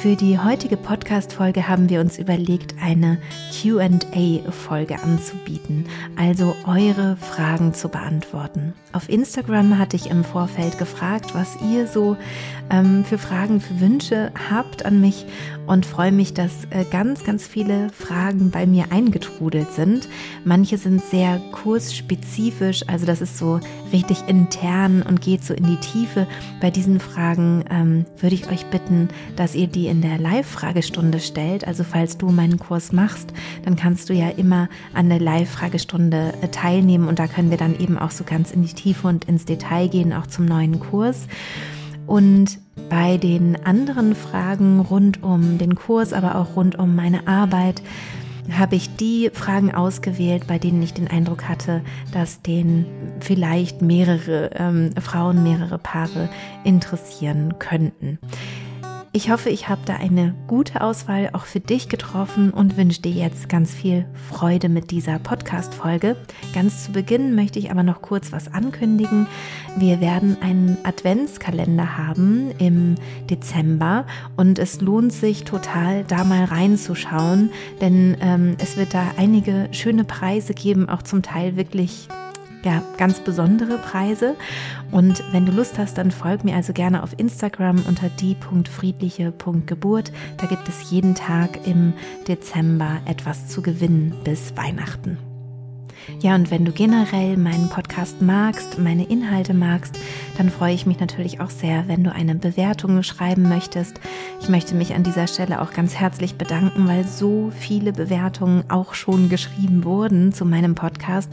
Für die heutige Podcast-Folge haben wir uns überlegt, eine QA-Folge anzubieten, also eure Fragen zu beantworten. Auf Instagram hatte ich im Vorfeld gefragt, was ihr so ähm, für Fragen, für Wünsche habt an mich und freue mich, dass äh, ganz, ganz viele Fragen bei mir eingetrudelt sind. Manche sind sehr kursspezifisch, also das ist so richtig intern und geht so in die Tiefe. Bei diesen Fragen ähm, würde ich euch bitten, dass ihr die in der Live-Fragestunde stellt. Also falls du meinen Kurs machst, dann kannst du ja immer an der Live-Fragestunde äh, teilnehmen und da können wir dann eben auch so ganz in die Tiefe und ins Detail gehen, auch zum neuen Kurs. Und bei den anderen Fragen rund um den Kurs, aber auch rund um meine Arbeit, habe ich die Fragen ausgewählt, bei denen ich den Eindruck hatte, dass den vielleicht mehrere ähm, Frauen, mehrere Paare interessieren könnten. Ich hoffe, ich habe da eine gute Auswahl auch für dich getroffen und wünsche dir jetzt ganz viel Freude mit dieser Podcast-Folge. Ganz zu Beginn möchte ich aber noch kurz was ankündigen. Wir werden einen Adventskalender haben im Dezember und es lohnt sich total, da mal reinzuschauen, denn ähm, es wird da einige schöne Preise geben, auch zum Teil wirklich ja, ganz besondere Preise. Und wenn du Lust hast, dann folg mir also gerne auf Instagram unter die.friedliche.geburt. Da gibt es jeden Tag im Dezember etwas zu gewinnen bis Weihnachten. Ja, und wenn du generell meinen Podcast magst, meine Inhalte magst, dann freue ich mich natürlich auch sehr, wenn du eine Bewertung schreiben möchtest. Ich möchte mich an dieser Stelle auch ganz herzlich bedanken, weil so viele Bewertungen auch schon geschrieben wurden zu meinem Podcast.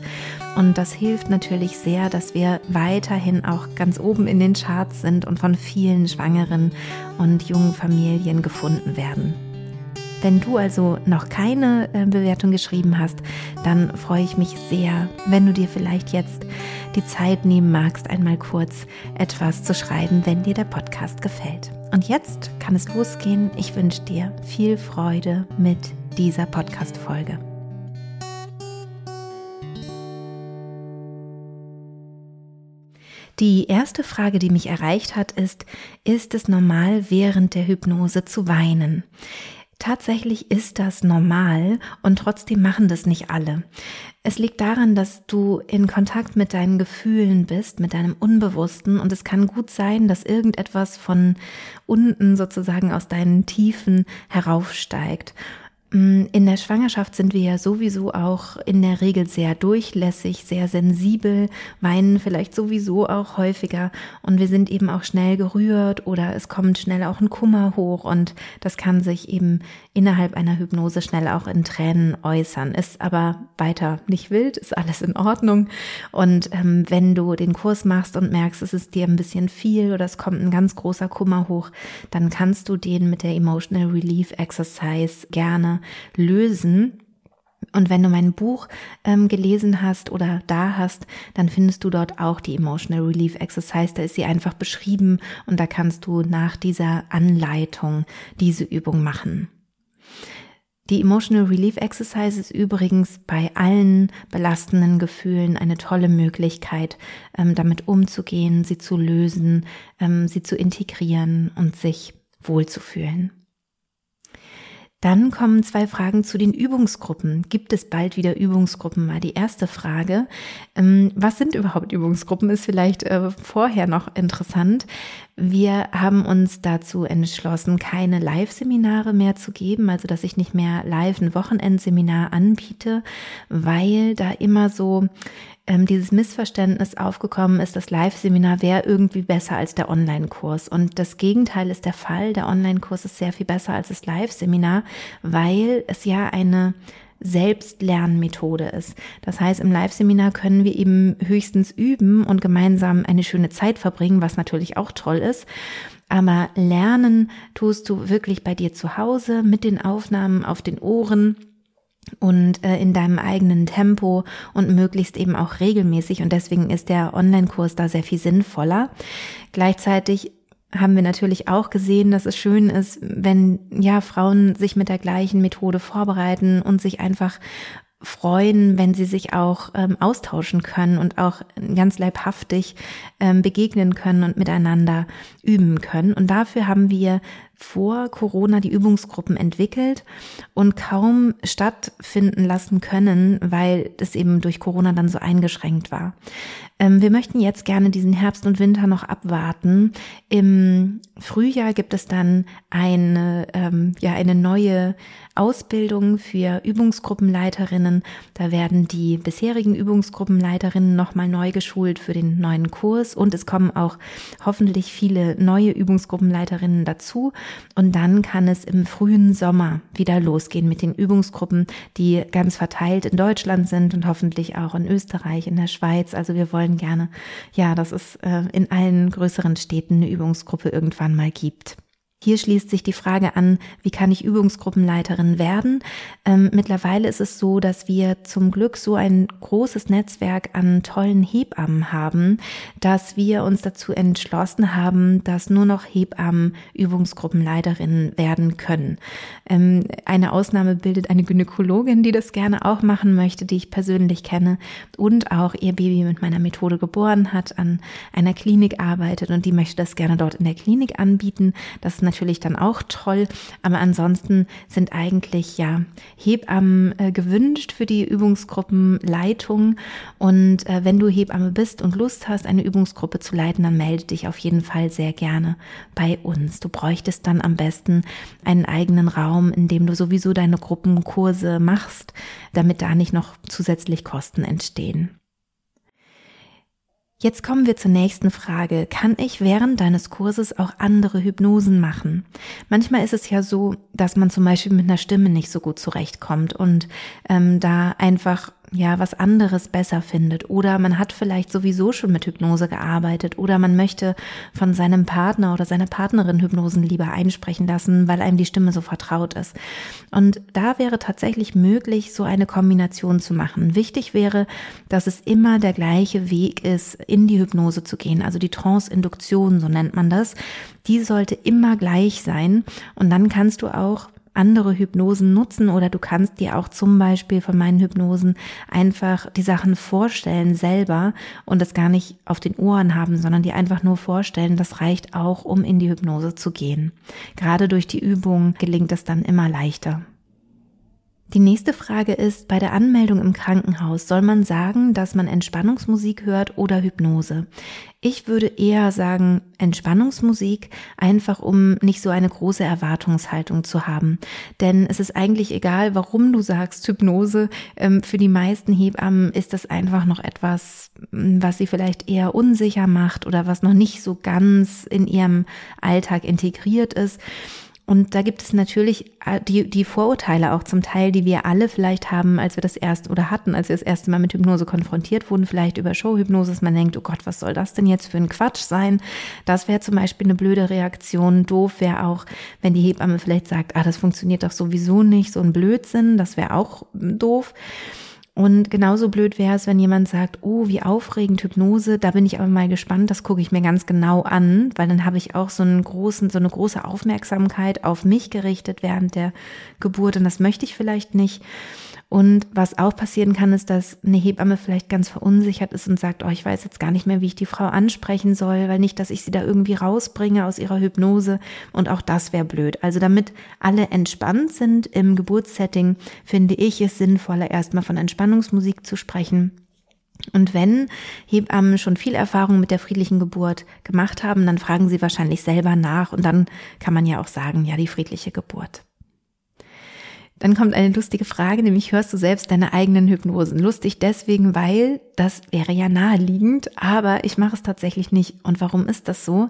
Und das hilft natürlich sehr, dass wir weiterhin auch ganz oben in den Charts sind und von vielen Schwangeren und jungen Familien gefunden werden. Wenn du also noch keine äh, Bewertung geschrieben hast, dann freue ich mich sehr, wenn du dir vielleicht jetzt die Zeit nehmen magst, einmal kurz etwas zu schreiben, wenn dir der Podcast gefällt. Und jetzt kann es losgehen. Ich wünsche dir viel Freude mit dieser Podcast-Folge. Die erste Frage, die mich erreicht hat, ist, ist es normal, während der Hypnose zu weinen? Tatsächlich ist das normal und trotzdem machen das nicht alle. Es liegt daran, dass du in Kontakt mit deinen Gefühlen bist, mit deinem Unbewussten und es kann gut sein, dass irgendetwas von unten sozusagen aus deinen Tiefen heraufsteigt. Mm, in der Schwangerschaft sind wir ja sowieso auch in der Regel sehr durchlässig, sehr sensibel, weinen vielleicht sowieso auch häufiger. Und wir sind eben auch schnell gerührt oder es kommt schnell auch ein Kummer hoch. Und das kann sich eben innerhalb einer Hypnose schnell auch in Tränen äußern. Ist aber weiter nicht wild, ist alles in Ordnung. Und ähm, wenn du den Kurs machst und merkst, es ist dir ein bisschen viel oder es kommt ein ganz großer Kummer hoch, dann kannst du den mit der Emotional Relief Exercise gerne lösen. Und wenn du mein Buch ähm, gelesen hast oder da hast, dann findest du dort auch die Emotional Relief Exercise. Da ist sie einfach beschrieben und da kannst du nach dieser Anleitung diese Übung machen. Die Emotional Relief Exercise ist übrigens bei allen belastenden Gefühlen eine tolle Möglichkeit, ähm, damit umzugehen, sie zu lösen, ähm, sie zu integrieren und sich wohlzufühlen. Dann kommen zwei Fragen zu den Übungsgruppen. Gibt es bald wieder Übungsgruppen? Mal die erste Frage. Ähm, was sind überhaupt Übungsgruppen? Ist vielleicht äh, vorher noch interessant. Wir haben uns dazu entschlossen, keine Live-Seminare mehr zu geben, also dass ich nicht mehr live ein Wochenendseminar anbiete, weil da immer so ähm, dieses Missverständnis aufgekommen ist, das Live-Seminar wäre irgendwie besser als der Online-Kurs. Und das Gegenteil ist der Fall. Der Online-Kurs ist sehr viel besser als das Live-Seminar, weil es ja eine Selbstlernmethode ist. Das heißt, im Live-Seminar können wir eben höchstens üben und gemeinsam eine schöne Zeit verbringen, was natürlich auch toll ist. Aber lernen tust du wirklich bei dir zu Hause mit den Aufnahmen auf den Ohren und äh, in deinem eigenen Tempo und möglichst eben auch regelmäßig. Und deswegen ist der Online-Kurs da sehr viel sinnvoller. Gleichzeitig haben wir natürlich auch gesehen, dass es schön ist, wenn ja Frauen sich mit der gleichen Methode vorbereiten und sich einfach freuen, wenn sie sich auch ähm, austauschen können und auch ganz leibhaftig ähm, begegnen können und miteinander üben können. Und dafür haben wir vor Corona die Übungsgruppen entwickelt und kaum stattfinden lassen können, weil das eben durch Corona dann so eingeschränkt war. Ähm, wir möchten jetzt gerne diesen Herbst und Winter noch abwarten. Im Frühjahr gibt es dann eine, ähm, ja, eine neue Ausbildung für Übungsgruppenleiterinnen. Da werden die bisherigen Übungsgruppenleiterinnen nochmal neu geschult für den neuen Kurs und es kommen auch hoffentlich viele neue Übungsgruppenleiterinnen dazu. Und dann kann es im frühen Sommer wieder losgehen mit den Übungsgruppen, die ganz verteilt in Deutschland sind und hoffentlich auch in Österreich, in der Schweiz. Also wir wollen gerne, ja, dass es äh, in allen größeren Städten eine Übungsgruppe irgendwann mal gibt. Hier schließt sich die Frage an, wie kann ich Übungsgruppenleiterin werden? Ähm, mittlerweile ist es so, dass wir zum Glück so ein großes Netzwerk an tollen Hebammen haben, dass wir uns dazu entschlossen haben, dass nur noch Hebammen Übungsgruppenleiterinnen werden können. Ähm, eine Ausnahme bildet eine Gynäkologin, die das gerne auch machen möchte, die ich persönlich kenne und auch ihr Baby mit meiner Methode geboren hat, an einer Klinik arbeitet und die möchte das gerne dort in der Klinik anbieten. Das natürlich dann auch toll. Aber ansonsten sind eigentlich ja Hebammen äh, gewünscht für die Übungsgruppenleitung. Und äh, wenn du Hebamme bist und Lust hast, eine Übungsgruppe zu leiten, dann melde dich auf jeden Fall sehr gerne bei uns. Du bräuchtest dann am besten einen eigenen Raum, in dem du sowieso deine Gruppenkurse machst, damit da nicht noch zusätzlich Kosten entstehen. Jetzt kommen wir zur nächsten Frage. Kann ich während deines Kurses auch andere Hypnosen machen? Manchmal ist es ja so, dass man zum Beispiel mit einer Stimme nicht so gut zurechtkommt und ähm, da einfach ja was anderes besser findet oder man hat vielleicht sowieso schon mit Hypnose gearbeitet oder man möchte von seinem Partner oder seiner Partnerin Hypnosen lieber einsprechen lassen, weil einem die Stimme so vertraut ist. Und da wäre tatsächlich möglich, so eine Kombination zu machen. Wichtig wäre, dass es immer der gleiche Weg ist, in die Hypnose zu gehen, also die Trance-Induktion, so nennt man das. Die sollte immer gleich sein und dann kannst du auch andere Hypnosen nutzen oder du kannst dir auch zum Beispiel von meinen Hypnosen einfach die Sachen vorstellen selber und das gar nicht auf den Ohren haben, sondern dir einfach nur vorstellen. Das reicht auch, um in die Hypnose zu gehen. Gerade durch die Übung gelingt es dann immer leichter. Die nächste Frage ist, bei der Anmeldung im Krankenhaus soll man sagen, dass man Entspannungsmusik hört oder Hypnose? Ich würde eher sagen Entspannungsmusik, einfach um nicht so eine große Erwartungshaltung zu haben. Denn es ist eigentlich egal, warum du sagst Hypnose. Ähm, für die meisten Hebammen ist das einfach noch etwas, was sie vielleicht eher unsicher macht oder was noch nicht so ganz in ihrem Alltag integriert ist. Und da gibt es natürlich äh, die, die Vorurteile auch zum Teil, die wir alle vielleicht haben, als wir das erste oder hatten, als wir das erste Mal mit Hypnose konfrontiert wurden, vielleicht über Showhypnose, man denkt, oh Gott, was soll das denn jetzt für ein Quatsch sein? Das wäre zum Beispiel eine blöde Reaktion. Doof wäre auch, wenn die Hebamme vielleicht sagt, ah, das funktioniert doch sowieso nicht, so ein Blödsinn, das wäre auch doof. Und genauso blöd wäre es, wenn jemand sagt, oh, wie aufregend Hypnose, da bin ich aber mal gespannt, das gucke ich mir ganz genau an, weil dann habe ich auch so einen großen, so eine große Aufmerksamkeit auf mich gerichtet während der Geburt und das möchte ich vielleicht nicht. Und was auch passieren kann, ist, dass eine Hebamme vielleicht ganz verunsichert ist und sagt, oh, ich weiß jetzt gar nicht mehr, wie ich die Frau ansprechen soll, weil nicht, dass ich sie da irgendwie rausbringe aus ihrer Hypnose. Und auch das wäre blöd. Also damit alle entspannt sind im Geburtssetting, finde ich es sinnvoller, erstmal von Entspannungsmusik zu sprechen. Und wenn Hebammen schon viel Erfahrung mit der friedlichen Geburt gemacht haben, dann fragen sie wahrscheinlich selber nach und dann kann man ja auch sagen, ja, die friedliche Geburt. Dann kommt eine lustige Frage, nämlich hörst du selbst deine eigenen Hypnosen? Lustig deswegen, weil das wäre ja naheliegend, aber ich mache es tatsächlich nicht. Und warum ist das so?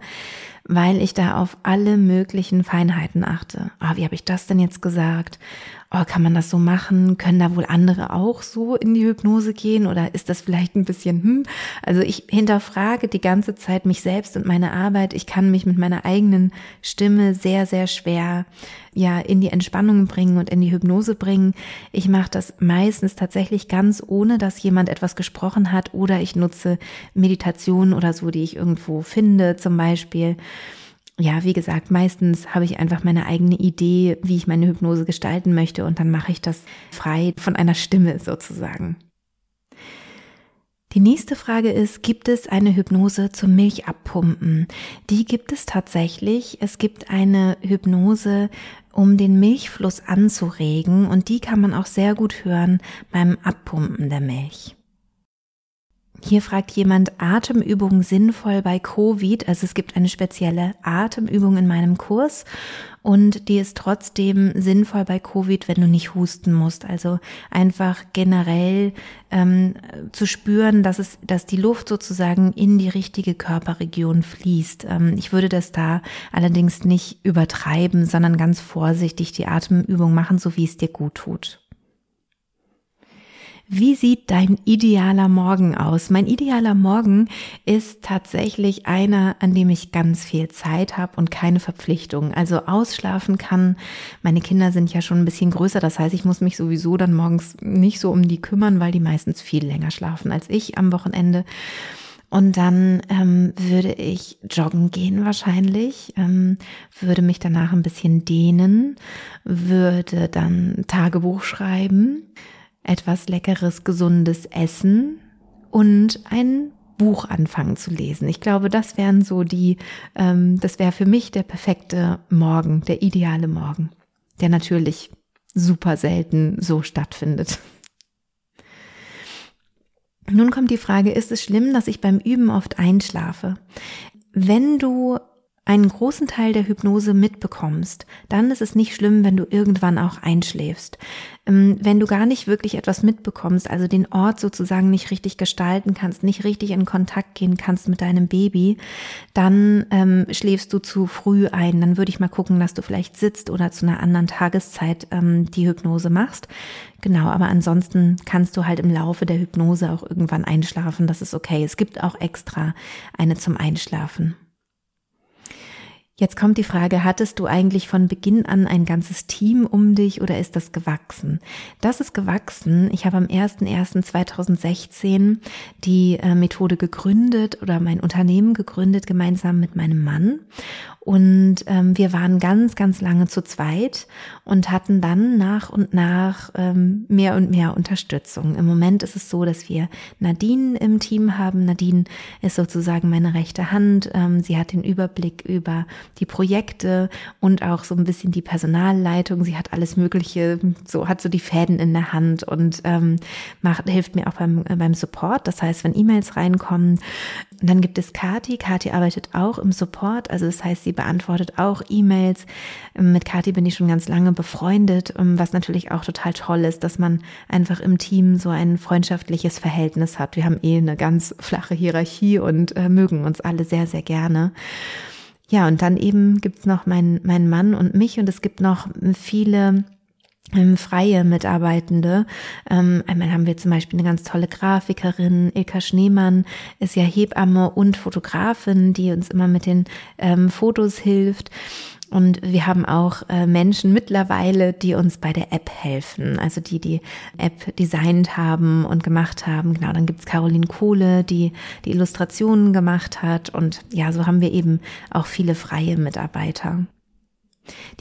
Weil ich da auf alle möglichen Feinheiten achte. Ah, wie habe ich das denn jetzt gesagt? oh, kann man das so machen? Können da wohl andere auch so in die Hypnose gehen oder ist das vielleicht ein bisschen, hm? Also ich hinterfrage die ganze Zeit mich selbst und meine Arbeit. Ich kann mich mit meiner eigenen Stimme sehr, sehr schwer ja in die Entspannung bringen und in die Hypnose bringen. Ich mache das meistens tatsächlich ganz ohne, dass jemand etwas gesprochen hat oder ich nutze Meditationen oder so, die ich irgendwo finde zum Beispiel. Ja, wie gesagt, meistens habe ich einfach meine eigene Idee, wie ich meine Hypnose gestalten möchte und dann mache ich das frei von einer Stimme sozusagen. Die nächste Frage ist, gibt es eine Hypnose zum Milchabpumpen? Die gibt es tatsächlich. Es gibt eine Hypnose, um den Milchfluss anzuregen und die kann man auch sehr gut hören beim Abpumpen der Milch. Hier fragt jemand, Atemübungen sinnvoll bei Covid. Also es gibt eine spezielle Atemübung in meinem Kurs und die ist trotzdem sinnvoll bei Covid, wenn du nicht husten musst. Also einfach generell ähm, zu spüren, dass es, dass die Luft sozusagen in die richtige Körperregion fließt. Ähm, ich würde das da allerdings nicht übertreiben, sondern ganz vorsichtig die Atemübung machen, so wie es dir gut tut. Wie sieht dein idealer Morgen aus? Mein idealer Morgen ist tatsächlich einer, an dem ich ganz viel Zeit habe und keine Verpflichtungen. Also ausschlafen kann. Meine Kinder sind ja schon ein bisschen größer, das heißt, ich muss mich sowieso dann morgens nicht so um die kümmern, weil die meistens viel länger schlafen als ich am Wochenende. Und dann ähm, würde ich joggen gehen wahrscheinlich, ähm, würde mich danach ein bisschen dehnen, würde dann Tagebuch schreiben, etwas leckeres, gesundes Essen und ein Buch anfangen zu lesen. Ich glaube, das wären so die, ähm, das wäre für mich der perfekte Morgen, der ideale Morgen, der natürlich super selten so stattfindet. Nun kommt die Frage, ist es schlimm, dass ich beim Üben oft einschlafe? Wenn du einen großen Teil der Hypnose mitbekommst, dann ist es nicht schlimm, wenn du irgendwann auch einschläfst. Ähm, wenn du gar nicht wirklich etwas mitbekommst, also den Ort sozusagen nicht richtig gestalten kannst, nicht richtig in Kontakt gehen kannst mit deinem Baby, dann ähm, schläfst du zu früh ein. Dann würde ich mal gucken, dass du vielleicht sitzt oder zu einer anderen Tageszeit ähm, die Hypnose machst. Genau, aber ansonsten kannst du halt im Laufe der Hypnose auch irgendwann einschlafen. Das ist okay. Es gibt auch extra eine zum Einschlafen. Jetzt kommt die Frage, hattest du eigentlich von Beginn an ein ganzes Team um dich oder ist das gewachsen? Das ist gewachsen. Ich habe am 01.01.2016 die äh, Methode gegründet oder mein Unternehmen gegründet gemeinsam mit meinem Mann. Und ähm, wir waren ganz, ganz lange zu zweit und hatten dann nach und nach ähm, mehr und mehr Unterstützung. Im Moment ist es so, dass wir Nadine im Team haben. Nadine ist sozusagen meine rechte Hand. Ähm, sie hat den Überblick über die Projekte und auch so ein bisschen die Personalleitung. Sie hat alles Mögliche, so hat so die Fäden in der Hand und ähm, macht, hilft mir auch beim, äh, beim Support. Das heißt, wenn E-Mails reinkommen, dann gibt es Kati. Kati arbeitet auch im Support. Also das heißt, sie beantwortet auch E-Mails. Mit Kathi bin ich schon ganz lange befreundet, ähm, was natürlich auch total toll ist, dass man einfach im Team so ein freundschaftliches Verhältnis hat. Wir haben eh eine ganz flache Hierarchie und äh, mögen uns alle sehr, sehr gerne. Ja, und dann eben gibt's noch meinen mein Mann und mich und es gibt noch viele ähm, freie Mitarbeitende. Ähm, einmal haben wir zum Beispiel eine ganz tolle Grafikerin, Ilka Schneemann, ist ja Hebamme und Fotografin, die uns immer mit den ähm, Fotos hilft. Und wir haben auch äh, Menschen mittlerweile, die uns bei der App helfen, also die die App designt haben und gemacht haben. Genau, dann gibt's Caroline Kohle, die die Illustrationen gemacht hat. Und ja, so haben wir eben auch viele freie Mitarbeiter.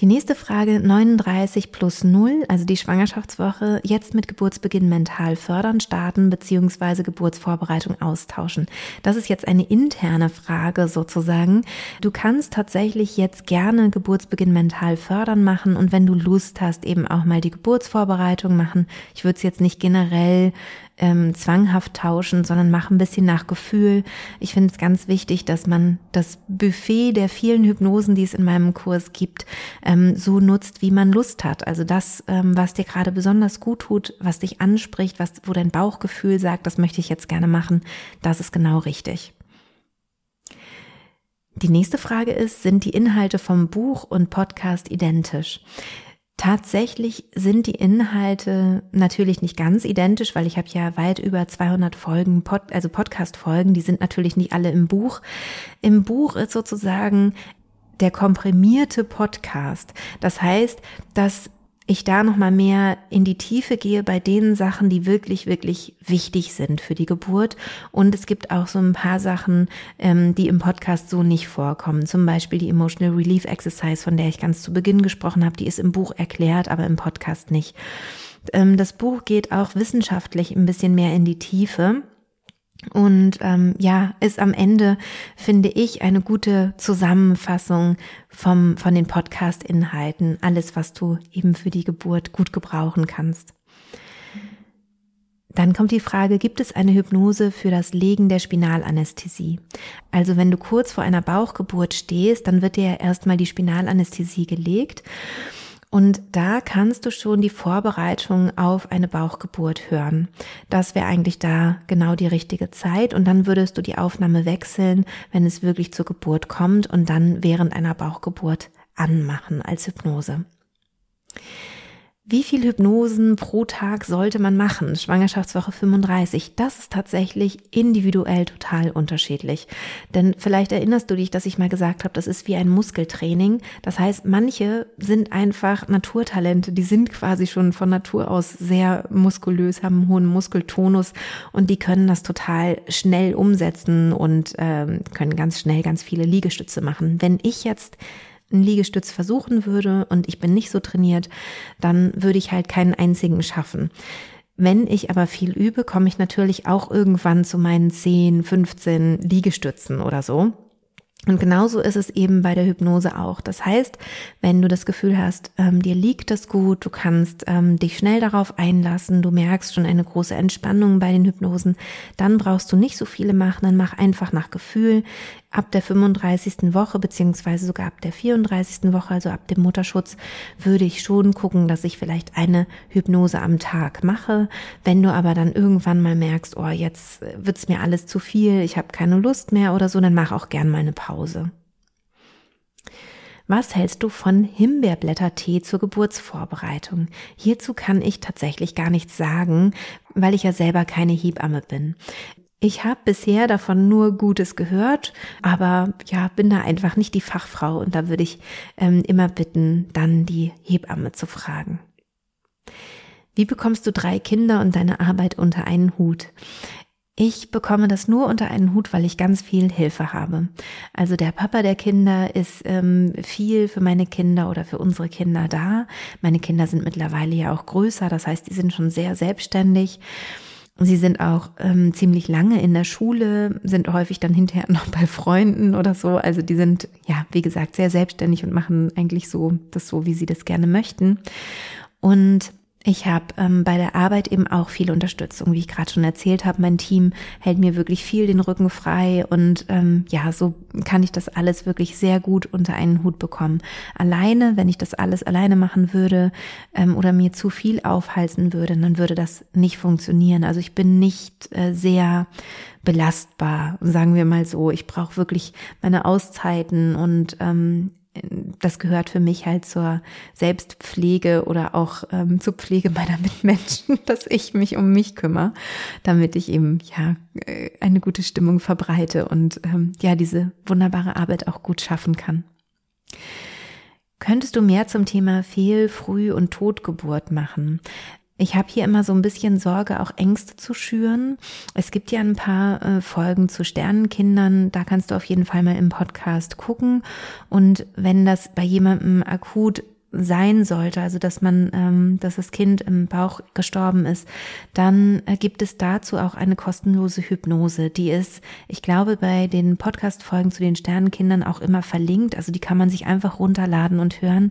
Die nächste Frage 39 plus 0, also die Schwangerschaftswoche, jetzt mit Geburtsbeginn mental fördern, starten beziehungsweise Geburtsvorbereitung austauschen. Das ist jetzt eine interne Frage sozusagen. Du kannst tatsächlich jetzt gerne Geburtsbeginn mental fördern machen und wenn du Lust hast, eben auch mal die Geburtsvorbereitung machen. Ich würde es jetzt nicht generell ähm, zwanghaft tauschen, sondern mach ein bisschen nach Gefühl. Ich finde es ganz wichtig, dass man das Buffet der vielen Hypnosen, die es in meinem Kurs gibt, ähm, so nutzt, wie man Lust hat. Also das, ähm, was dir gerade besonders gut tut, was dich anspricht, was, wo dein Bauchgefühl sagt, das möchte ich jetzt gerne machen, das ist genau richtig. Die nächste Frage ist, sind die Inhalte vom Buch und Podcast identisch? Tatsächlich sind die Inhalte natürlich nicht ganz identisch, weil ich habe ja weit über 200 Folgen, Pod, also Podcast-Folgen, die sind natürlich nicht alle im Buch. Im Buch ist sozusagen der komprimierte Podcast. Das heißt, dass ich da noch mal mehr in die Tiefe gehe bei den Sachen, die wirklich wirklich wichtig sind für die Geburt. Und es gibt auch so ein paar Sachen, ähm, die im Podcast so nicht vorkommen. Zum Beispiel die Emotional Relief Exercise, von der ich ganz zu Beginn gesprochen habe. Die ist im Buch erklärt, aber im Podcast nicht. Ähm, das Buch geht auch wissenschaftlich ein bisschen mehr in die Tiefe. Und ähm, ja, ist am Ende, finde ich, eine gute Zusammenfassung vom, von den Podcast-Inhalten. Alles, was du eben für die Geburt gut gebrauchen kannst. Dann kommt die Frage, gibt es eine Hypnose für das Legen der Spinalanästhesie? Also wenn du kurz vor einer Bauchgeburt stehst, dann wird dir erstmal die Spinalanästhesie gelegt und da kannst du schon die Vorbereitung auf eine Bauchgeburt hören. Das wäre eigentlich da genau die richtige Zeit. Und dann würdest du die Aufnahme wechseln, wenn es wirklich zur Geburt kommt und dann während einer Bauchgeburt anmachen als Hypnose. Wie viel Hypnosen pro Tag sollte man machen? Schwangerschaftswoche 35. Das ist tatsächlich individuell total unterschiedlich. Denn vielleicht erinnerst du dich, dass ich mal gesagt habe, das ist wie ein Muskeltraining. Das heißt, manche sind einfach Naturtalente, die sind quasi schon von Natur aus sehr muskulös, haben einen hohen Muskeltonus und die können das total schnell umsetzen und ähm, können ganz schnell ganz viele Liegestütze machen. Wenn ich jetzt einen Liegestütz versuchen würde und ich bin nicht so trainiert, dann würde ich halt keinen einzigen schaffen. Wenn ich aber viel übe, komme ich natürlich auch irgendwann zu meinen 10, 15 Liegestützen oder so. Und genauso ist es eben bei der Hypnose auch. Das heißt, wenn du das Gefühl hast, ähm, dir liegt das gut, du kannst ähm, dich schnell darauf einlassen, du merkst schon eine große Entspannung bei den Hypnosen, dann brauchst du nicht so viele machen, dann mach einfach nach Gefühl ab der 35. Woche beziehungsweise sogar ab der 34. Woche, also ab dem Mutterschutz, würde ich schon gucken, dass ich vielleicht eine Hypnose am Tag mache. Wenn du aber dann irgendwann mal merkst, oh, jetzt wird's mir alles zu viel, ich habe keine Lust mehr oder so, dann mach auch gern mal eine Pause. Was hältst du von Himbeerblättertee zur Geburtsvorbereitung? Hierzu kann ich tatsächlich gar nichts sagen, weil ich ja selber keine Hebamme bin. Ich habe bisher davon nur Gutes gehört, aber ja, bin da einfach nicht die Fachfrau und da würde ich ähm, immer bitten, dann die Hebamme zu fragen. Wie bekommst du drei Kinder und deine Arbeit unter einen Hut? Ich bekomme das nur unter einen Hut, weil ich ganz viel Hilfe habe. Also der Papa der Kinder ist ähm, viel für meine Kinder oder für unsere Kinder da. Meine Kinder sind mittlerweile ja auch größer, das heißt, die sind schon sehr selbstständig. Sie sind auch ähm, ziemlich lange in der Schule, sind häufig dann hinterher noch bei Freunden oder so. Also die sind, ja, wie gesagt, sehr selbstständig und machen eigentlich so das so, wie sie das gerne möchten. Und ich habe ähm, bei der Arbeit eben auch viel Unterstützung, wie ich gerade schon erzählt habe. Mein Team hält mir wirklich viel den Rücken frei und ähm, ja, so kann ich das alles wirklich sehr gut unter einen Hut bekommen. Alleine, wenn ich das alles alleine machen würde ähm, oder mir zu viel aufhalsen würde, dann würde das nicht funktionieren. Also ich bin nicht äh, sehr belastbar, sagen wir mal so. Ich brauche wirklich meine Auszeiten und ähm, das gehört für mich halt zur Selbstpflege oder auch ähm, zur Pflege meiner Mitmenschen, dass ich mich um mich kümmere, damit ich eben ja äh, eine gute Stimmung verbreite und ähm, ja diese wunderbare Arbeit auch gut schaffen kann. Könntest du mehr zum Thema Fehl-, Früh- und Totgeburt machen? Ich habe hier immer so ein bisschen Sorge, auch Ängste zu schüren. Es gibt ja ein paar äh, Folgen zu Sternenkindern, da kannst du auf jeden Fall mal im Podcast gucken. Und wenn das bei jemandem akut sein sollte, also dass man, ähm, dass das Kind im Bauch gestorben ist, dann äh, gibt es dazu auch eine kostenlose Hypnose. Die ist, ich glaube, bei den Podcast-Folgen zu den Sternenkindern auch immer verlinkt. Also die kann man sich einfach runterladen und hören.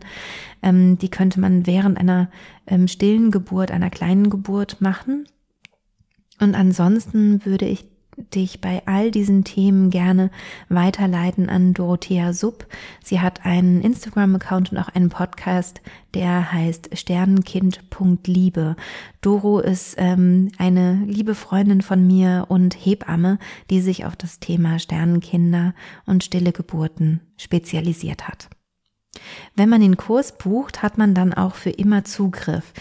Ähm, die könnte man während einer ähm, stillen Geburt, einer kleinen Geburt machen. Und ansonsten würde ich dich bei all diesen Themen gerne weiterleiten an Dorothea Sub. Sie hat einen Instagram-Account und auch einen Podcast, der heißt Sternenkind.liebe. Doro ist ähm, eine liebe Freundin von mir und Hebamme, die sich auf das Thema Sternenkinder und stille Geburten spezialisiert hat. Wenn man den Kurs bucht, hat man dann auch für immer Zugriff.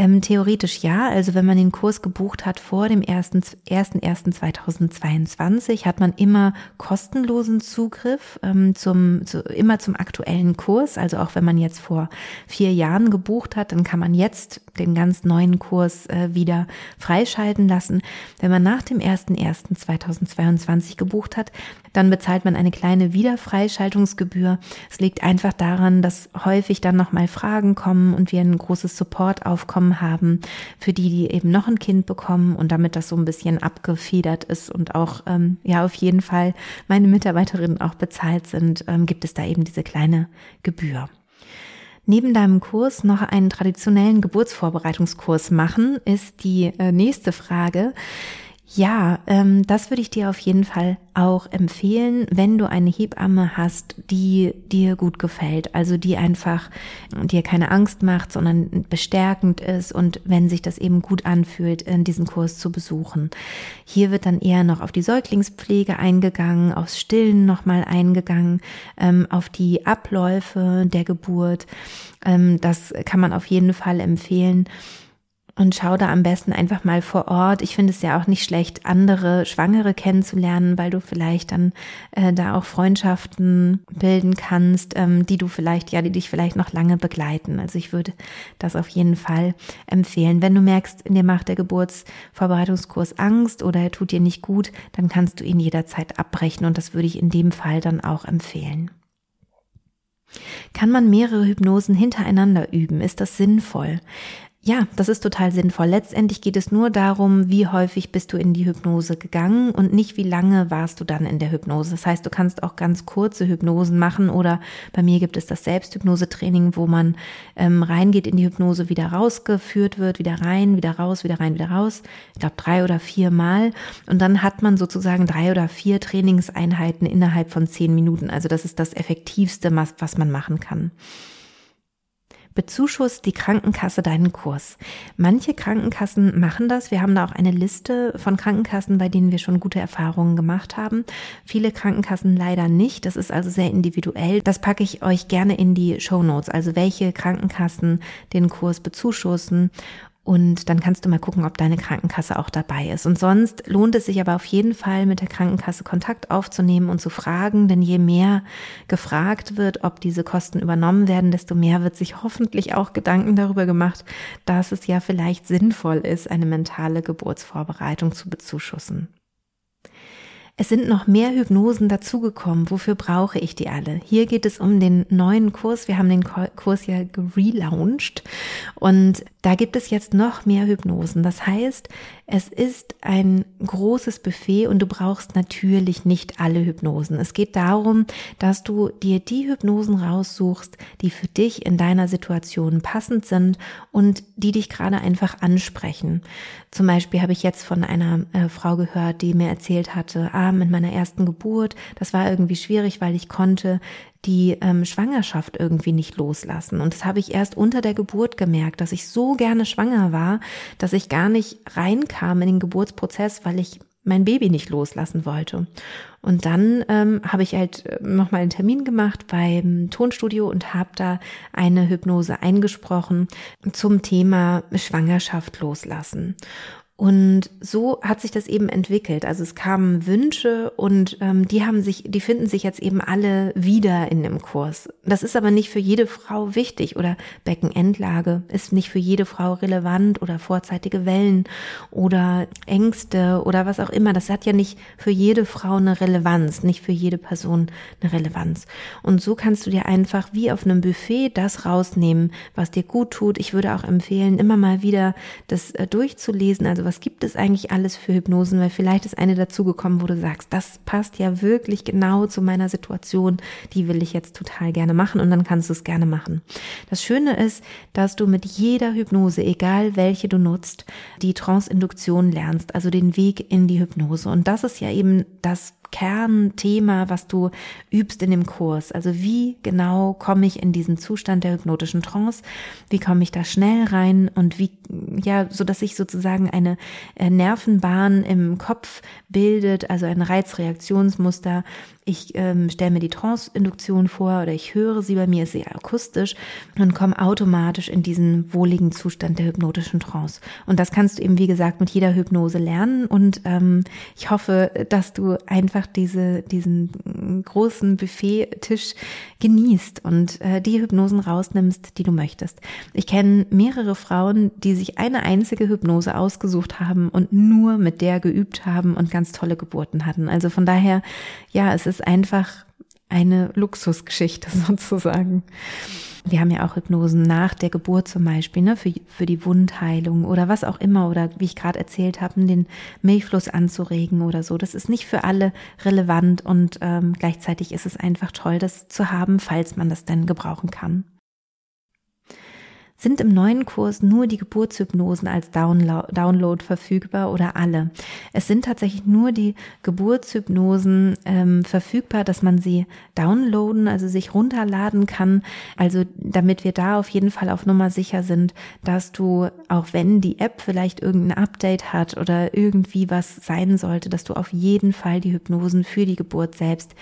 Ähm, theoretisch ja. Also wenn man den Kurs gebucht hat vor dem 1.1.2022, hat man immer kostenlosen Zugriff ähm, zum, zu, immer zum aktuellen Kurs. Also auch wenn man jetzt vor vier Jahren gebucht hat, dann kann man jetzt den ganz neuen Kurs äh, wieder freischalten lassen. Wenn man nach dem 1.1.2022 gebucht hat, dann bezahlt man eine kleine Wiederfreischaltungsgebühr. Es liegt einfach daran, dass häufig dann nochmal Fragen kommen und wir ein großes Supportaufkommen haben für die, die eben noch ein Kind bekommen und damit das so ein bisschen abgefedert ist und auch ähm, ja auf jeden Fall meine Mitarbeiterinnen auch bezahlt sind, ähm, gibt es da eben diese kleine Gebühr. Neben deinem Kurs noch einen traditionellen Geburtsvorbereitungskurs machen, ist die äh, nächste Frage. Ja, ähm, das würde ich dir auf jeden Fall auch empfehlen, wenn du eine Hebamme hast, die dir gut gefällt, also die einfach dir keine Angst macht, sondern bestärkend ist und wenn sich das eben gut anfühlt, in diesen Kurs zu besuchen. Hier wird dann eher noch auf die Säuglingspflege eingegangen, aufs Stillen nochmal eingegangen, ähm, auf die Abläufe der Geburt. Ähm, das kann man auf jeden Fall empfehlen und schau da am besten einfach mal vor Ort. Ich finde es ja auch nicht schlecht, andere Schwangere kennenzulernen, weil du vielleicht dann äh, da auch Freundschaften bilden kannst, ähm, die du vielleicht, ja, die dich vielleicht noch lange begleiten. Also ich würde das auf jeden Fall empfehlen. Wenn du merkst, in dir macht der Geburtsvorbereitungskurs Angst oder er tut dir nicht gut, dann kannst du ihn jederzeit abbrechen und das würde ich in dem Fall dann auch empfehlen. Kann man mehrere Hypnosen hintereinander üben? Ist das sinnvoll? Ja, das ist total sinnvoll. Letztendlich geht es nur darum, wie häufig bist du in die Hypnose gegangen und nicht wie lange warst du dann in der Hypnose. Das heißt, du kannst auch ganz kurze Hypnosen machen oder bei mir gibt es das Selbsthypnose-Training, wo man ähm, reingeht in die Hypnose, wieder rausgeführt wird, wieder rein, wieder raus, wieder rein, wieder raus. Ich glaube drei oder vier Mal und dann hat man sozusagen drei oder vier Trainingseinheiten innerhalb von zehn Minuten. Also das ist das Effektivste, was, was man machen kann bezuschusst die Krankenkasse deinen Kurs. Manche Krankenkassen machen das. Wir haben da auch eine Liste von Krankenkassen, bei denen wir schon gute Erfahrungen gemacht haben. Viele Krankenkassen leider nicht. Das ist also sehr individuell. Das packe ich euch gerne in die Show Notes. Also welche Krankenkassen den Kurs bezuschussen und dann kannst du mal gucken, ob deine Krankenkasse auch dabei ist. Und sonst lohnt es sich aber auf jeden Fall, mit der Krankenkasse Kontakt aufzunehmen und zu fragen, denn je mehr gefragt wird, ob diese Kosten übernommen werden, desto mehr wird sich hoffentlich auch Gedanken darüber gemacht, dass es ja vielleicht sinnvoll ist, eine mentale Geburtsvorbereitung zu bezuschussen. Es sind noch mehr Hypnosen dazugekommen. Wofür brauche ich die alle? Hier geht es um den neuen Kurs. Wir haben den Kurs ja gelauncht und da gibt es jetzt noch mehr Hypnosen. Das heißt, es ist ein großes Buffet und du brauchst natürlich nicht alle Hypnosen. Es geht darum, dass du dir die Hypnosen raussuchst, die für dich in deiner Situation passend sind und die dich gerade einfach ansprechen. Zum Beispiel habe ich jetzt von einer äh, Frau gehört, die mir erzählt hatte, ah, mit meiner ersten Geburt, das war irgendwie schwierig, weil ich konnte die ähm, Schwangerschaft irgendwie nicht loslassen. Und das habe ich erst unter der Geburt gemerkt, dass ich so gerne schwanger war, dass ich gar nicht reinkam in den Geburtsprozess, weil ich mein Baby nicht loslassen wollte. Und dann ähm, habe ich halt äh, nochmal einen Termin gemacht beim Tonstudio und habe da eine Hypnose eingesprochen zum Thema Schwangerschaft loslassen. Und so hat sich das eben entwickelt. Also es kamen Wünsche und ähm, die haben sich, die finden sich jetzt eben alle wieder in dem Kurs. Das ist aber nicht für jede Frau wichtig oder Beckenendlage ist nicht für jede Frau relevant oder vorzeitige Wellen oder Ängste oder was auch immer. Das hat ja nicht für jede Frau eine Relevanz, nicht für jede Person eine Relevanz. Und so kannst du dir einfach wie auf einem Buffet das rausnehmen, was dir gut tut. Ich würde auch empfehlen, immer mal wieder das äh, durchzulesen. Also was gibt es eigentlich alles für Hypnosen, weil vielleicht ist eine dazugekommen, wo du sagst, das passt ja wirklich genau zu meiner Situation, die will ich jetzt total gerne machen und dann kannst du es gerne machen. Das Schöne ist, dass du mit jeder Hypnose, egal welche du nutzt, die Trance-Induktion lernst, also den Weg in die Hypnose. Und das ist ja eben das Kernthema, was du übst in dem Kurs. Also wie genau komme ich in diesen Zustand der hypnotischen Trance? Wie komme ich da schnell rein und wie, ja, so dass sich sozusagen eine äh, Nervenbahn im Kopf bildet, also ein Reizreaktionsmuster, ich ähm, stelle mir die Trance-Induktion vor oder ich höre sie bei mir, sie akustisch und komme automatisch in diesen wohligen Zustand der hypnotischen Trance. Und das kannst du eben, wie gesagt, mit jeder Hypnose lernen. Und ähm, ich hoffe, dass du einfach diese, diesen großen Buffet-Tisch genießt und äh, die Hypnosen rausnimmst, die du möchtest. Ich kenne mehrere Frauen, die sich eine einzige Hypnose ausgesucht haben und nur mit der geübt haben und ganz tolle Geburten hatten. Also von daher, ja, es ist ist einfach eine Luxusgeschichte sozusagen. Wir haben ja auch Hypnosen nach der Geburt zum Beispiel, ne, für, für die Wundheilung oder was auch immer oder wie ich gerade erzählt habe, den Milchfluss anzuregen oder so. Das ist nicht für alle relevant und ähm, gleichzeitig ist es einfach toll, das zu haben, falls man das denn gebrauchen kann sind im neuen Kurs nur die Geburtshypnosen als Download verfügbar oder alle. Es sind tatsächlich nur die Geburtshypnosen ähm, verfügbar, dass man sie downloaden, also sich runterladen kann. Also damit wir da auf jeden Fall auf Nummer sicher sind, dass du, auch wenn die App vielleicht irgendein Update hat oder irgendwie was sein sollte, dass du auf jeden Fall die Hypnosen für die Geburt selbst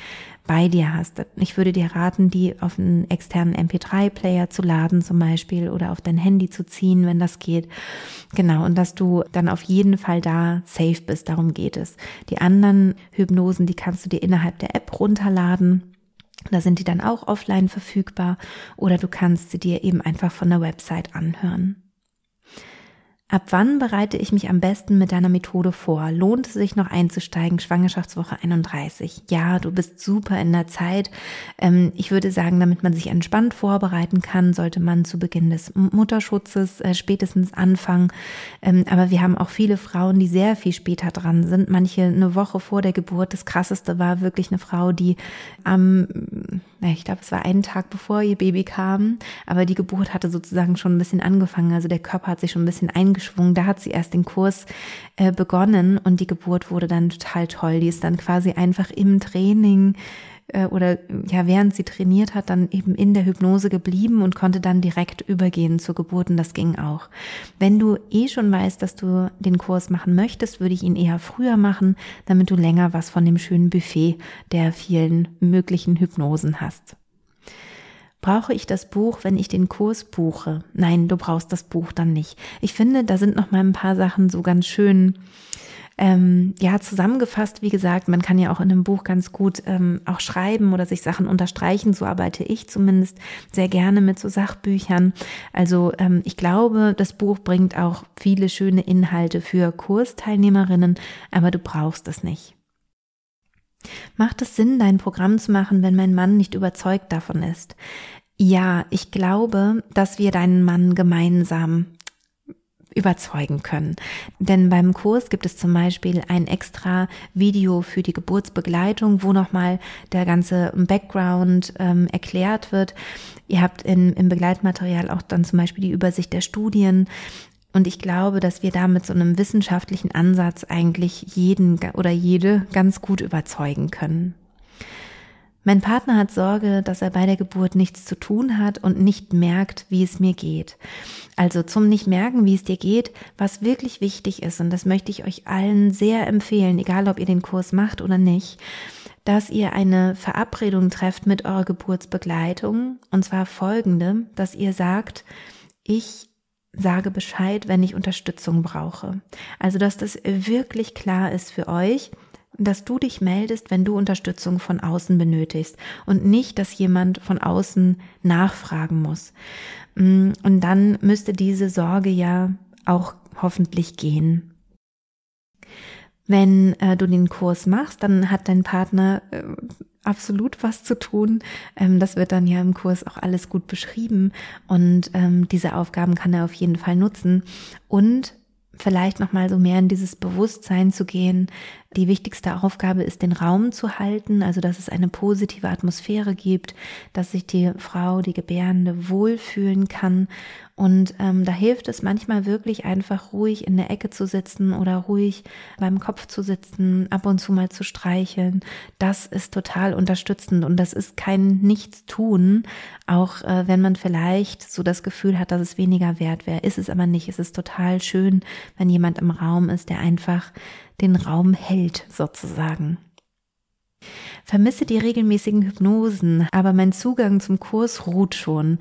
bei dir hast. Ich würde dir raten, die auf einen externen MP3-Player zu laden zum Beispiel oder auf dein Handy zu ziehen, wenn das geht. Genau, und dass du dann auf jeden Fall da safe bist, darum geht es. Die anderen Hypnosen, die kannst du dir innerhalb der App runterladen. Da sind die dann auch offline verfügbar oder du kannst sie dir eben einfach von der Website anhören. Ab wann bereite ich mich am besten mit deiner Methode vor? Lohnt es sich noch einzusteigen? Schwangerschaftswoche 31. Ja, du bist super in der Zeit. Ähm, ich würde sagen, damit man sich entspannt vorbereiten kann, sollte man zu Beginn des Mutterschutzes äh, spätestens anfangen. Ähm, aber wir haben auch viele Frauen, die sehr viel später dran sind. Manche eine Woche vor der Geburt. Das krasseste war wirklich eine Frau, die am, ich glaube, es war einen Tag bevor ihr Baby kam, aber die Geburt hatte sozusagen schon ein bisschen angefangen. Also der Körper hat sich schon ein bisschen eingeschränkt eingeschwungen. Da hat sie erst den Kurs äh, begonnen und die Geburt wurde dann total toll. Die ist dann quasi einfach im Training äh, oder ja, während sie trainiert hat, dann eben in der Hypnose geblieben und konnte dann direkt übergehen zur Geburt und das ging auch. Wenn du eh schon weißt, dass du den Kurs machen möchtest, würde ich ihn eher früher machen, damit du länger was von dem schönen Buffet der vielen möglichen Hypnosen hast. Brauche ich das Buch, wenn ich den Kurs buche? Nein, du brauchst das Buch dann nicht. Ich finde, da sind noch mal ein paar Sachen so ganz schön ähm, ja, zusammengefasst, wie gesagt, man kann ja auch in einem Buch ganz gut ähm, auch schreiben oder sich Sachen unterstreichen. So arbeite ich zumindest sehr gerne mit so Sachbüchern. Also ähm, ich glaube, das Buch bringt auch viele schöne Inhalte für Kursteilnehmerinnen, aber du brauchst es nicht. Macht es Sinn, dein Programm zu machen, wenn mein Mann nicht überzeugt davon ist? Ja, ich glaube, dass wir deinen Mann gemeinsam überzeugen können. Denn beim Kurs gibt es zum Beispiel ein extra Video für die Geburtsbegleitung, wo nochmal der ganze Background ähm, erklärt wird. Ihr habt in, im Begleitmaterial auch dann zum Beispiel die Übersicht der Studien. Und ich glaube, dass wir da mit so einem wissenschaftlichen Ansatz eigentlich jeden oder jede ganz gut überzeugen können. Mein Partner hat Sorge, dass er bei der Geburt nichts zu tun hat und nicht merkt, wie es mir geht. Also zum nicht merken, wie es dir geht, was wirklich wichtig ist, und das möchte ich euch allen sehr empfehlen, egal ob ihr den Kurs macht oder nicht, dass ihr eine Verabredung trefft mit eurer Geburtsbegleitung, und zwar folgende, dass ihr sagt, ich sage Bescheid, wenn ich Unterstützung brauche. Also, dass das wirklich klar ist für euch, dass du dich meldest, wenn du Unterstützung von außen benötigst und nicht, dass jemand von außen nachfragen muss. Mm, und dann müsste diese Sorge ja auch hoffentlich gehen. Wenn äh, du den Kurs machst, dann hat dein Partner äh, absolut was zu tun. Ähm, das wird dann ja im Kurs auch alles gut beschrieben. Und ähm, diese Aufgaben kann er auf jeden Fall nutzen. Und vielleicht noch mal so mehr in dieses Bewusstsein zu gehen, Die wichtigste Aufgabe ist, den Raum zu halten, also dass es eine positive Atmosphäre gibt, dass sich die Frau, die Gebärende wohlfühlen kann und ähm, da hilft es manchmal wirklich einfach ruhig in der Ecke zu sitzen oder ruhig beim Kopf zu sitzen, ab und zu mal zu streicheln. Das ist total unterstützend und das ist kein Nichtstun, auch äh, wenn man vielleicht so das Gefühl hat, dass es weniger wert wäre. Ist es aber nicht. Es ist total schön, wenn jemand im Raum ist, der einfach den Raum hält, sozusagen. Vermisse die regelmäßigen Hypnosen, aber mein Zugang zum Kurs ruht schon.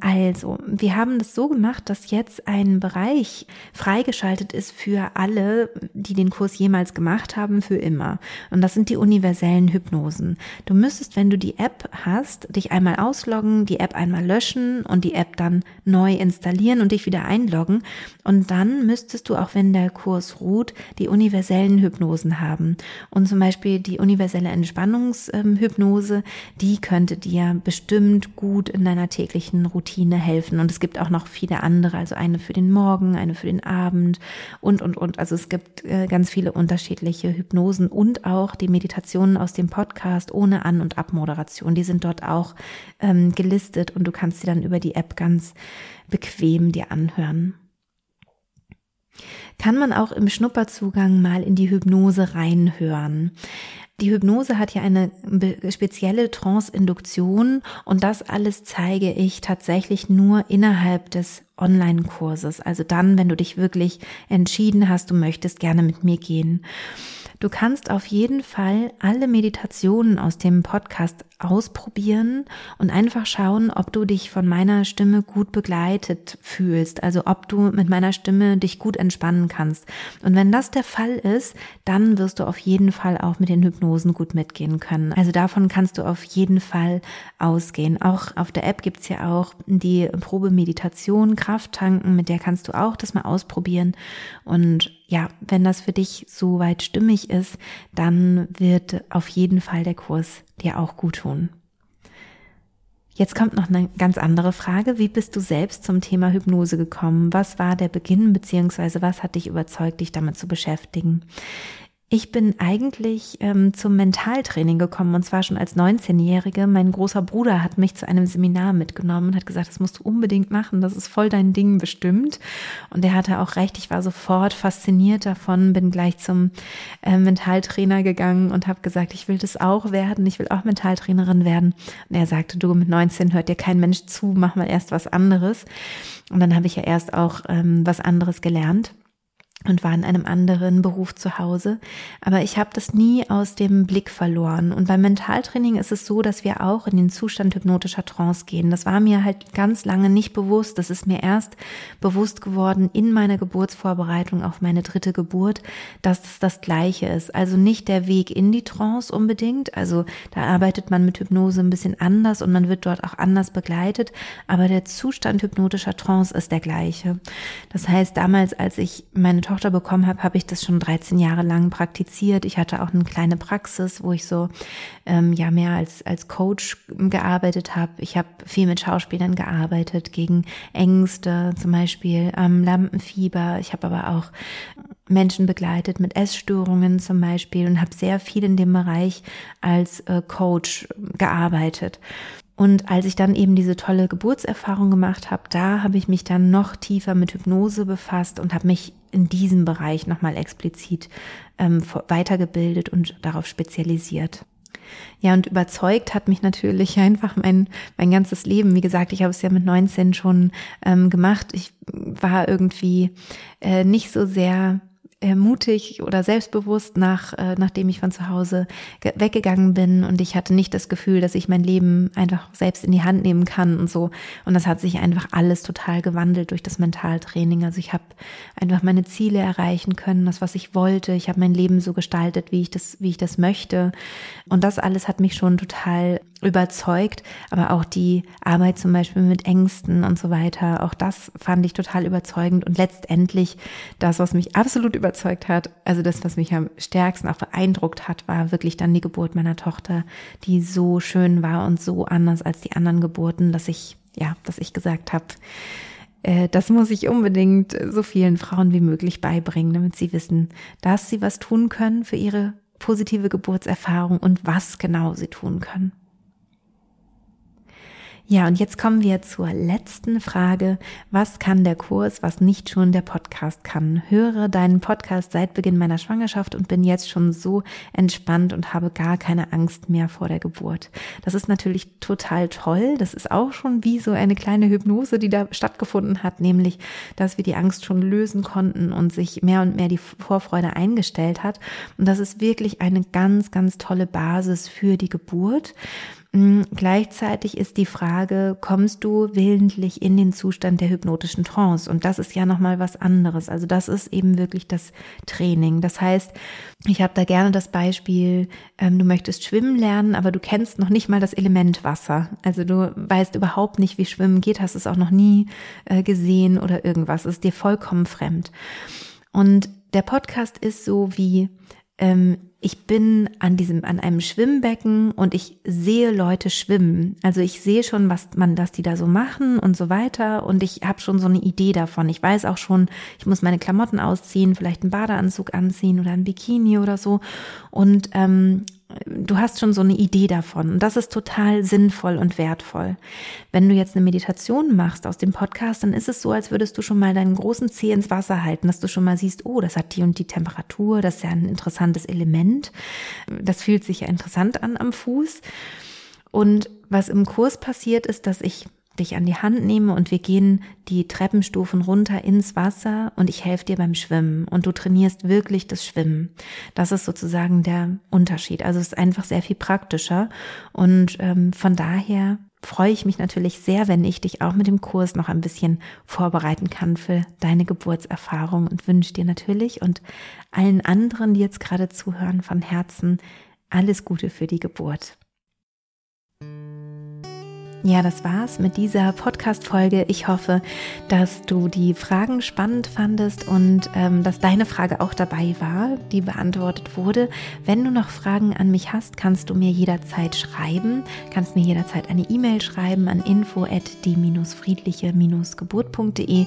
Also, wir haben das so gemacht, dass jetzt ein Bereich freigeschaltet ist für alle, die den Kurs jemals gemacht haben, für immer. Und das sind die universellen Hypnosen. Du müsstest, wenn du die App hast, dich einmal ausloggen, die App einmal löschen und die App dann neu installieren und dich wieder einloggen. Und dann müsstest du, auch wenn der Kurs ruht, die universellen Hypnosen haben. Und zum Beispiel die universelle Entspannungshypnose, die könnte dir bestimmt gut in deiner täglichen Routine Routine helfen. Und es gibt auch noch viele andere, also eine für den Morgen, eine für den Abend und, und, und. Also es gibt äh, ganz viele unterschiedliche Hypnosen und auch die Meditationen aus dem Podcast ohne An- und Abmoderation. Die sind dort auch ähm, gelistet und du kannst sie dann über die App ganz bequem dir anhören kann man auch im Schnupperzugang mal in die Hypnose reinhören. Die Hypnose hat ja eine spezielle Trance-Induktion und das alles zeige ich tatsächlich nur innerhalb des Online-Kurses. Also dann, wenn du dich wirklich entschieden hast, du möchtest gerne mit mir gehen. Du kannst auf jeden Fall alle Meditationen aus dem Podcast ausprobieren und einfach schauen, ob du dich von meiner Stimme gut begleitet fühlst, also ob du mit meiner Stimme dich gut entspannen kannst. Und wenn das der Fall ist, dann wirst du auf jeden Fall auch mit den Hypnosen gut mitgehen können. Also davon kannst du auf jeden Fall ausgehen. Auch auf der App gibt's ja auch die Probemeditation, Krafttanken, mit der kannst du auch das mal ausprobieren. Und ja, wenn das für dich soweit stimmig ist, dann wird auf jeden Fall der Kurs dir auch gut tun. Jetzt kommt noch eine ganz andere Frage. Wie bist du selbst zum Thema Hypnose gekommen? Was war der Beginn beziehungsweise was hat dich überzeugt, dich damit zu beschäftigen? Ich bin eigentlich ähm, zum Mentaltraining gekommen und zwar schon als 19-Jährige. Mein großer Bruder hat mich zu einem Seminar mitgenommen und hat gesagt, das musst du unbedingt machen, das ist voll dein Ding bestimmt. Und er hatte auch recht, ich war sofort fasziniert davon, bin gleich zum äh, Mentaltrainer gegangen und habe gesagt, ich will das auch werden, ich will auch Mentaltrainerin werden. Und er sagte, du mit 19 hört dir kein Mensch zu, mach mal erst was anderes. Und dann habe ich ja erst auch ähm, was anderes gelernt und war in einem anderen Beruf zu Hause. Aber ich habe das nie aus dem Blick verloren. Und beim Mentaltraining ist es so, dass wir auch in den Zustand hypnotischer Trance gehen. Das war mir halt ganz lange nicht bewusst. Das ist mir erst bewusst geworden in meiner Geburtsvorbereitung auf meine dritte Geburt, dass es das Gleiche ist. Also nicht der Weg in die Trance unbedingt. Also da arbeitet man mit Hypnose ein bisschen anders und man wird dort auch anders begleitet. Aber der Zustand hypnotischer Trance ist der gleiche. Das heißt, damals, als ich meine Tochter bekommen habe, habe ich das schon 13 Jahre lang praktiziert. Ich hatte auch eine kleine Praxis, wo ich so ähm, ja mehr als als Coach gearbeitet habe. Ich habe viel mit Schauspielern gearbeitet gegen Ängste, zum Beispiel ähm, Lampenfieber. Ich habe aber auch Menschen begleitet mit Essstörungen zum Beispiel und habe sehr viel in dem Bereich als äh, Coach gearbeitet. Und als ich dann eben diese tolle Geburtserfahrung gemacht habe, da habe ich mich dann noch tiefer mit Hypnose befasst und habe mich in diesem Bereich nochmal explizit ähm, weitergebildet und darauf spezialisiert. Ja, und überzeugt hat mich natürlich einfach mein, mein ganzes Leben. Wie gesagt, ich habe es ja mit 19 schon ähm, gemacht. Ich war irgendwie äh, nicht so sehr mutig oder selbstbewusst nach, äh, nachdem ich von zu Hause weggegangen bin und ich hatte nicht das Gefühl, dass ich mein Leben einfach selbst in die Hand nehmen kann und so. Und das hat sich einfach alles total gewandelt durch das Mentaltraining. Also ich habe einfach meine Ziele erreichen können, das, was ich wollte. Ich habe mein Leben so gestaltet, wie ich das, wie ich das möchte. Und das alles hat mich schon total überzeugt, aber auch die Arbeit zum Beispiel mit Ängsten und so weiter, auch das fand ich total überzeugend und letztendlich das, was mich absolut überzeugt hat, also das, was mich am stärksten auch beeindruckt hat, war wirklich dann die Geburt meiner Tochter, die so schön war und so anders als die anderen Geburten, dass ich, ja, dass ich gesagt habe, äh, das muss ich unbedingt so vielen Frauen wie möglich beibringen, damit sie wissen, dass sie was tun können für ihre positive Geburtserfahrung und was genau sie tun können. Ja, und jetzt kommen wir zur letzten Frage. Was kann der Kurs, was nicht schon der Podcast kann? Höre deinen Podcast seit Beginn meiner Schwangerschaft und bin jetzt schon so entspannt und habe gar keine Angst mehr vor der Geburt. Das ist natürlich total toll. Das ist auch schon wie so eine kleine Hypnose, die da stattgefunden hat, nämlich, dass wir die Angst schon lösen konnten und sich mehr und mehr die Vorfreude eingestellt hat. Und das ist wirklich eine ganz, ganz tolle Basis für die Geburt. Mm, gleichzeitig ist die Frage, kommst du willentlich in den Zustand der hypnotischen Trance? Und das ist ja nochmal was anderes. Also das ist eben wirklich das Training. Das heißt, ich habe da gerne das Beispiel, ähm, du möchtest schwimmen lernen, aber du kennst noch nicht mal das Element Wasser. Also du weißt überhaupt nicht, wie Schwimmen geht, hast es auch noch nie äh, gesehen oder irgendwas. Es ist dir vollkommen fremd. Und der Podcast ist so wie ähm, ich bin an diesem, an einem Schwimmbecken und ich sehe Leute schwimmen. Also ich sehe schon, was man, dass die da so machen und so weiter. Und ich habe schon so eine Idee davon. Ich weiß auch schon, ich muss meine Klamotten ausziehen, vielleicht einen Badeanzug anziehen oder ein Bikini oder so. Und ähm, du hast schon so eine Idee davon. Und das ist total sinnvoll und wertvoll. Wenn du jetzt eine Meditation machst aus dem Podcast, dann ist es so, als würdest du schon mal deinen großen Zeh ins Wasser halten, dass du schon mal siehst, oh, das hat die und die Temperatur, das ist ja ein interessantes Element. Das fühlt sich ja interessant an am Fuß. Und was im Kurs passiert, ist, dass ich dich an die Hand nehme und wir gehen die Treppenstufen runter ins Wasser und ich helfe dir beim Schwimmen und du trainierst wirklich das Schwimmen. Das ist sozusagen der Unterschied. Also es ist einfach sehr viel praktischer und ähm, von daher freue ich mich natürlich sehr, wenn ich dich auch mit dem Kurs noch ein bisschen vorbereiten kann für deine Geburtserfahrung und wünsche dir natürlich und allen anderen, die jetzt gerade zuhören, von Herzen alles Gute für die Geburt. Ja, das war's mit dieser Podcast-Folge. Ich hoffe, dass du die Fragen spannend fandest und ähm, dass deine Frage auch dabei war, die beantwortet wurde. Wenn du noch Fragen an mich hast, kannst du mir jederzeit schreiben. Kannst mir jederzeit eine E-Mail schreiben an info at die-friedliche-geburt.de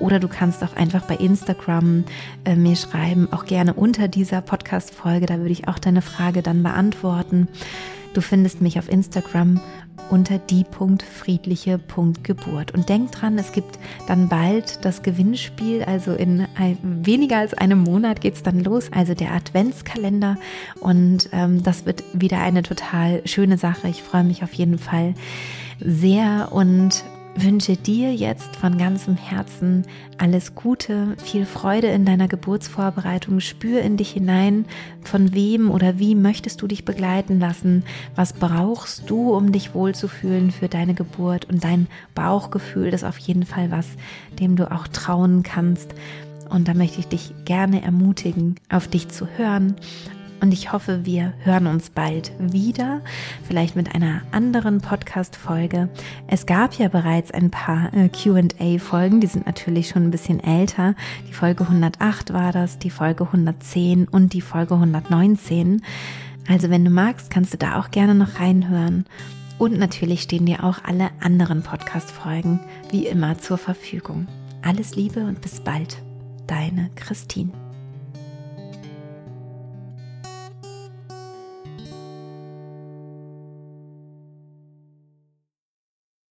oder du kannst auch einfach bei Instagram äh, mir schreiben, auch gerne unter dieser Podcast-Folge. Da würde ich auch deine Frage dann beantworten. Du findest mich auf Instagram unter die.friedliche.geburt. Und denk dran, es gibt dann bald das Gewinnspiel, also in ein, weniger als einem Monat geht es dann los, also der Adventskalender. Und ähm, das wird wieder eine total schöne Sache. Ich freue mich auf jeden Fall sehr und wünsche dir jetzt von ganzem Herzen alles Gute, viel Freude in deiner Geburtsvorbereitung. Spür in dich hinein, von wem oder wie möchtest du dich begleiten lassen? Was brauchst du, um dich wohlzufühlen für deine Geburt? Und dein Bauchgefühl ist auf jeden Fall was, dem du auch trauen kannst. Und da möchte ich dich gerne ermutigen, auf dich zu hören und ich hoffe, wir hören uns bald wieder, vielleicht mit einer anderen Podcast-Folge. Es gab ja bereits ein paar äh, QA-Folgen, die sind natürlich schon ein bisschen älter. Die Folge 108 war das, die Folge 110 und die Folge 119. Also wenn du magst, kannst du da auch gerne noch reinhören. Und natürlich stehen dir auch alle anderen Podcast-Folgen wie immer zur Verfügung. Alles Liebe und bis bald. Deine Christine.